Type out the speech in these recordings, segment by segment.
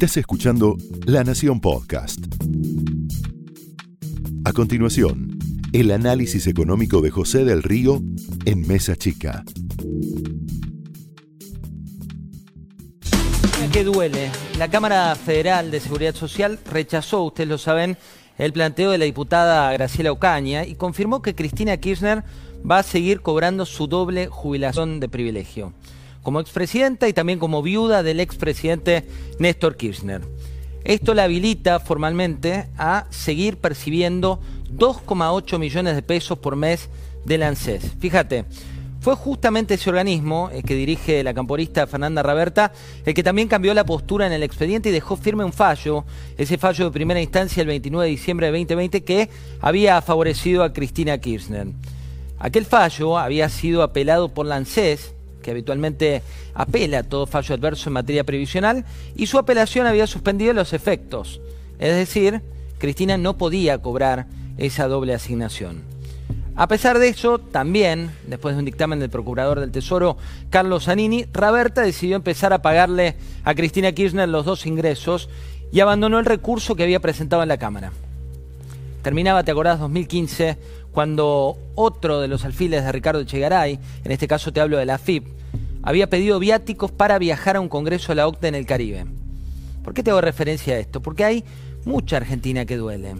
Estás escuchando La Nación Podcast. A continuación, el análisis económico de José del Río en Mesa Chica. que duele. La Cámara Federal de Seguridad Social rechazó, ustedes lo saben, el planteo de la diputada Graciela Ocaña y confirmó que Cristina Kirchner va a seguir cobrando su doble jubilación de privilegio, como expresidenta y también como viuda del expresidente Néstor Kirchner. Esto la habilita formalmente a seguir percibiendo 2,8 millones de pesos por mes del ANSES. Fíjate, fue justamente ese organismo el que dirige la camporista Fernanda Raberta el que también cambió la postura en el expediente y dejó firme un fallo, ese fallo de primera instancia el 29 de diciembre de 2020 que había favorecido a Cristina Kirchner. Aquel fallo había sido apelado por la ANSES, que habitualmente apela a todo fallo adverso en materia previsional, y su apelación había suspendido los efectos. Es decir, Cristina no podía cobrar esa doble asignación. A pesar de eso, también, después de un dictamen del Procurador del Tesoro, Carlos Zanini, Raberta decidió empezar a pagarle a Cristina Kirchner los dos ingresos y abandonó el recurso que había presentado en la Cámara. Terminaba, te acordás, 2015, cuando otro de los alfiles de Ricardo Echegaray, en este caso te hablo de la FIP, había pedido viáticos para viajar a un congreso de la OCDE en el Caribe. ¿Por qué te hago referencia a esto? Porque hay mucha Argentina que duele.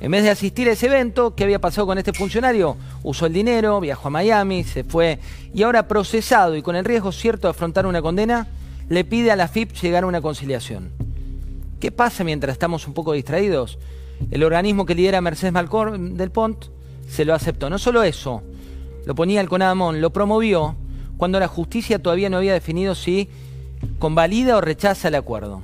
En vez de asistir a ese evento, ¿qué había pasado con este funcionario? Usó el dinero, viajó a Miami, se fue y ahora procesado y con el riesgo cierto de afrontar una condena, le pide a la FIP llegar a una conciliación. ¿Qué pasa mientras estamos un poco distraídos? El organismo que lidera Mercedes Malcor del Pont se lo aceptó. No solo eso, lo ponía el Conadamón, lo promovió cuando la justicia todavía no había definido si convalida o rechaza el acuerdo.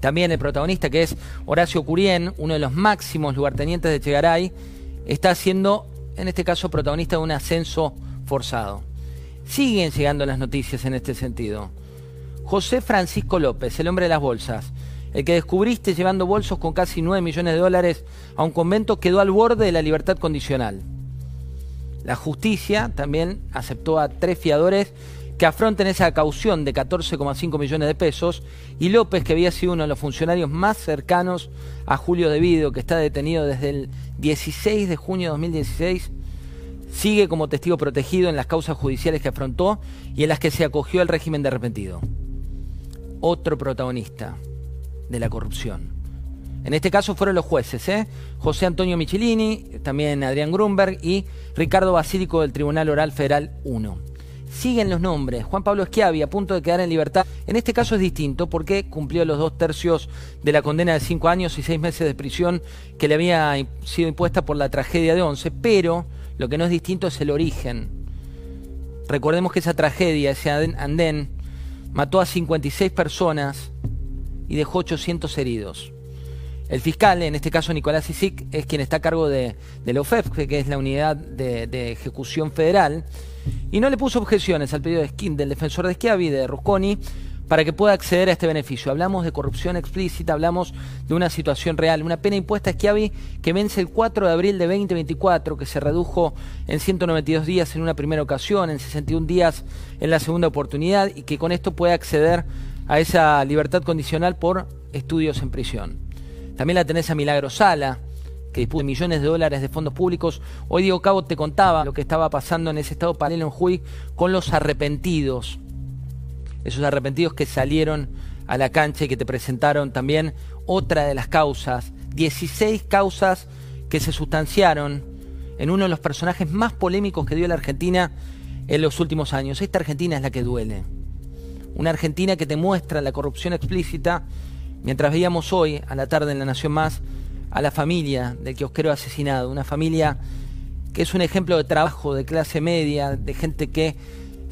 También el protagonista, que es Horacio Curien, uno de los máximos lugartenientes de Chegaray, está siendo, en este caso, protagonista de un ascenso forzado. Siguen llegando las noticias en este sentido. José Francisco López, el hombre de las bolsas, el que descubriste llevando bolsos con casi 9 millones de dólares a un convento, quedó al borde de la libertad condicional. La justicia también aceptó a tres fiadores que afronten esa caución de 14,5 millones de pesos y López, que había sido uno de los funcionarios más cercanos a Julio Devido, que está detenido desde el 16 de junio de 2016, sigue como testigo protegido en las causas judiciales que afrontó y en las que se acogió al régimen de arrepentido. Otro protagonista de la corrupción. En este caso fueron los jueces, ¿eh? José Antonio Michelini, también Adrián Grunberg y Ricardo Basílico del Tribunal Oral Federal 1 siguen los nombres. Juan Pablo Schiavi a punto de quedar en libertad. En este caso es distinto porque cumplió los dos tercios de la condena de cinco años y seis meses de prisión que le había sido impuesta por la tragedia de Once, pero lo que no es distinto es el origen. Recordemos que esa tragedia, ese andén, mató a 56 personas y dejó 800 heridos. El fiscal, en este caso Nicolás Isic, es quien está a cargo de, la OFEF, que es la unidad de, de ejecución federal, y no le puso objeciones al pedido de Skin del defensor de Schiavi, de Rusconi, para que pueda acceder a este beneficio. Hablamos de corrupción explícita, hablamos de una situación real, una pena impuesta a Schiavi que vence el 4 de abril de 2024, que se redujo en 192 días en una primera ocasión, en 61 días en la segunda oportunidad, y que con esto puede acceder a esa libertad condicional por estudios en prisión. También la tenés a Milagro Sala, que dispuso de millones de dólares de fondos públicos. Hoy Diego Cabo te contaba lo que estaba pasando en ese estado paralelo en Jujuy con los arrepentidos. Esos arrepentidos que salieron a la cancha y que te presentaron también otra de las causas. 16 causas que se sustanciaron en uno de los personajes más polémicos que dio la Argentina en los últimos años. Esta Argentina es la que duele. Una Argentina que te muestra la corrupción explícita, mientras veíamos hoy, a la tarde en La Nación Más, a la familia del kiosquero asesinado, una familia que es un ejemplo de trabajo, de clase media, de gente que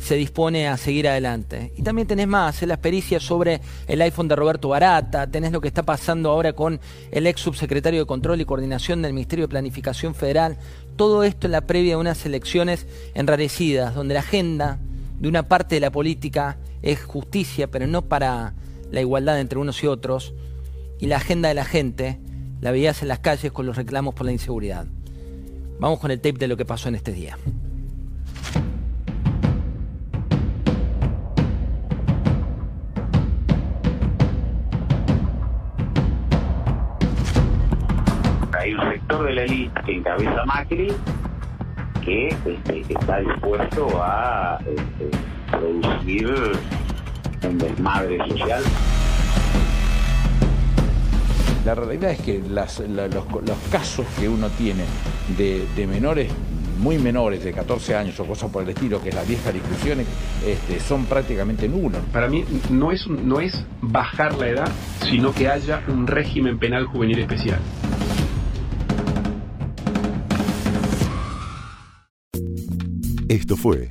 se dispone a seguir adelante. Y también tenés más, las pericias sobre el iPhone de Roberto Barata, tenés lo que está pasando ahora con el ex subsecretario de Control y Coordinación del Ministerio de Planificación Federal, todo esto en la previa de unas elecciones enrarecidas, donde la agenda de una parte de la política es justicia, pero no para la igualdad entre unos y otros y la agenda de la gente la veías en las calles con los reclamos por la inseguridad. Vamos con el tape de lo que pasó en este día. Hay un sector de la élite que encabeza Macri que este, está dispuesto a este, producir un desmadre social. La realidad es que los, casos que uno tiene de, menores muy menores, de 14 años o cosas por el estilo, que es las viejas discusiones, este, son prácticamente nulos. Para mí no es, no es bajar la edad, sino que haya un régimen penal juvenil especial. Esto fue